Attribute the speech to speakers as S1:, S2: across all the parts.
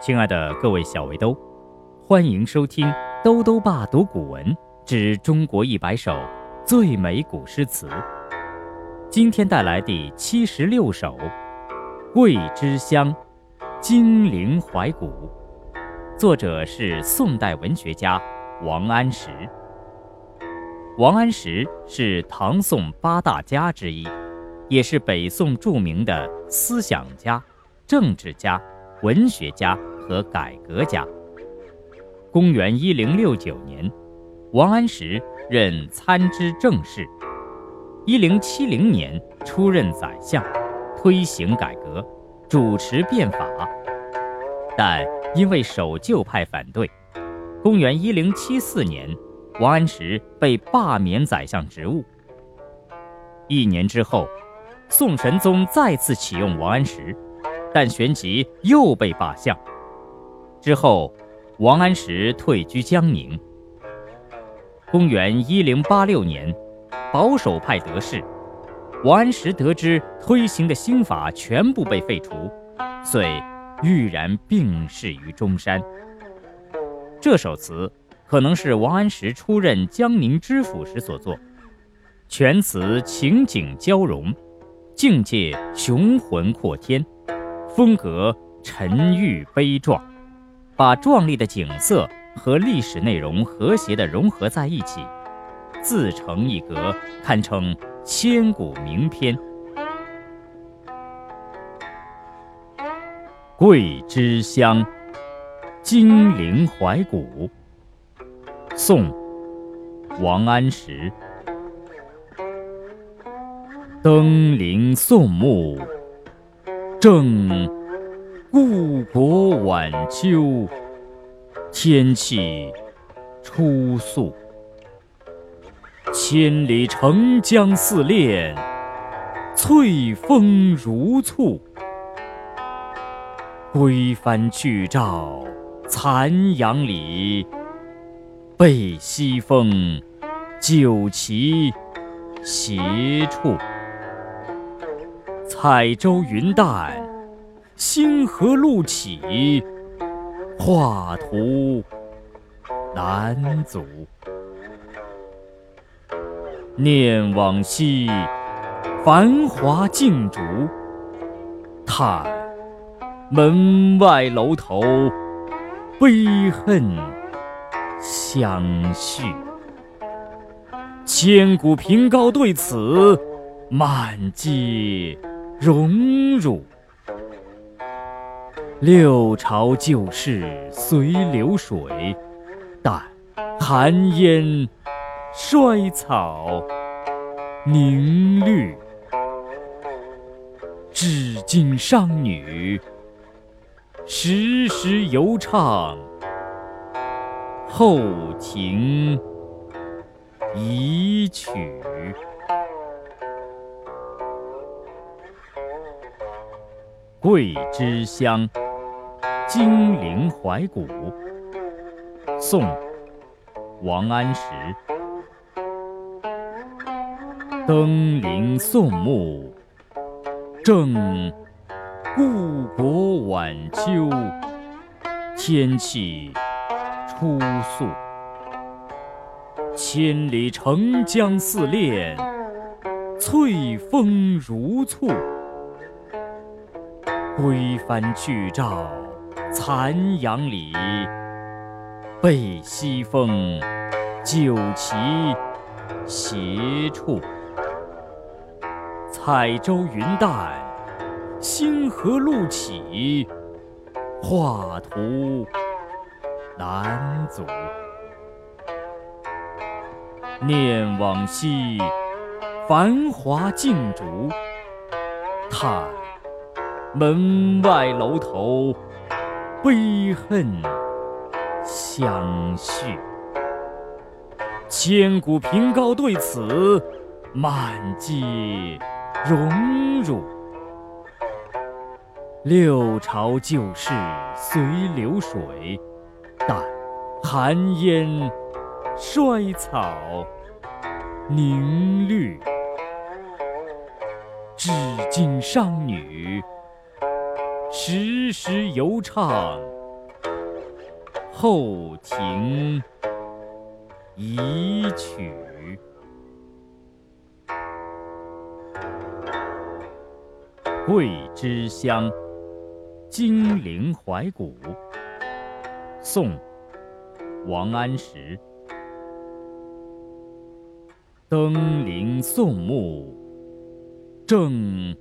S1: 亲爱的各位小围兜，欢迎收听兜兜爸读古文之中国一百首最美古诗词。今天带来第七十六首《桂枝香》，金陵怀古。作者是宋代文学家王安石。王安石是唐宋八大家之一，也是北宋著名的思想家、政治家。文学家和改革家。公元一零六九年，王安石任参知政事。一零七零年出任宰相，推行改革，主持变法。但因为守旧派反对，公元一零七四年，王安石被罢免宰相职务。一年之后，宋神宗再次启用王安石。但旋即又被罢相。之后，王安石退居江宁。公元一零八六年，保守派得势，王安石得知推行的新法全部被废除，遂郁然病逝于中山。这首词可能是王安石出任江宁知府时所作，全词情景交融，境界雄浑阔天。风格沉郁悲壮，把壮丽的景色和历史内容和谐地融合在一起，自成一格，堪称千古名篇。《桂枝香》，金陵怀古。宋，王安石。登临宋墓。正故国晚秋，天气初肃。千里澄江似练，翠峰如簇。归帆去照残阳里，被西风酒旗斜矗。彩舟云淡，星河路起，画图难阻。念往昔，繁华竞逐；叹门外楼头，悲恨相续。千古凭高对此，满街。荣辱，六朝旧事随流水，但寒烟衰草凝绿。至今商女时时犹唱后庭遗曲。《桂枝香》金陵怀古。宋·王安石。登临宋墓，正故国晚秋，天气初肃。千里澄江似练，翠峰如簇。归帆去照残阳里，被西风酒旗斜矗。彩舟云淡，星河路起，画图难阻。念往昔，繁华竞逐；叹。门外楼头，悲恨相续。千古凭高对此，满街荣辱。六朝旧事随流水，但寒烟衰草凝绿。至今商女。时时犹唱后庭遗曲。桂枝香，金陵怀古。宋，王安石。登临宋墓，正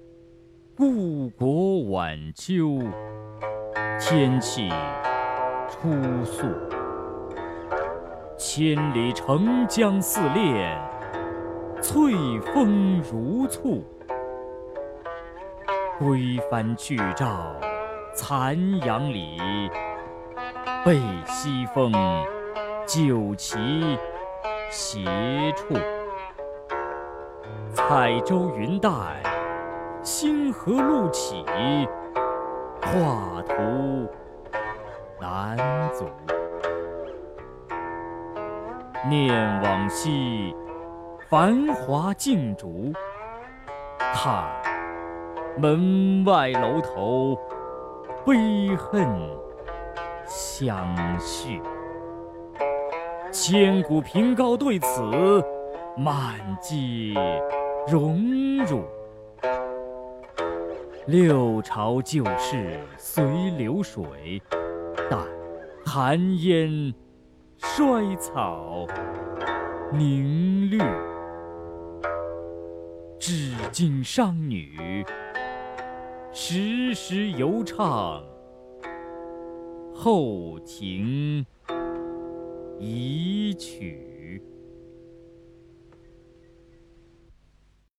S1: 故国晚秋，天气初肃。千里澄江似练，翠峰如簇。归帆去照残阳里，被西风酒旗斜矗。彩舟云带，星河路起，画图难足。念往昔，繁华竞逐，叹。门外楼头，悲恨相续。千古凭高对此，满街荣辱。六朝旧事随流水，但寒烟衰草凝绿。至今商女。时时犹唱后庭遗曲。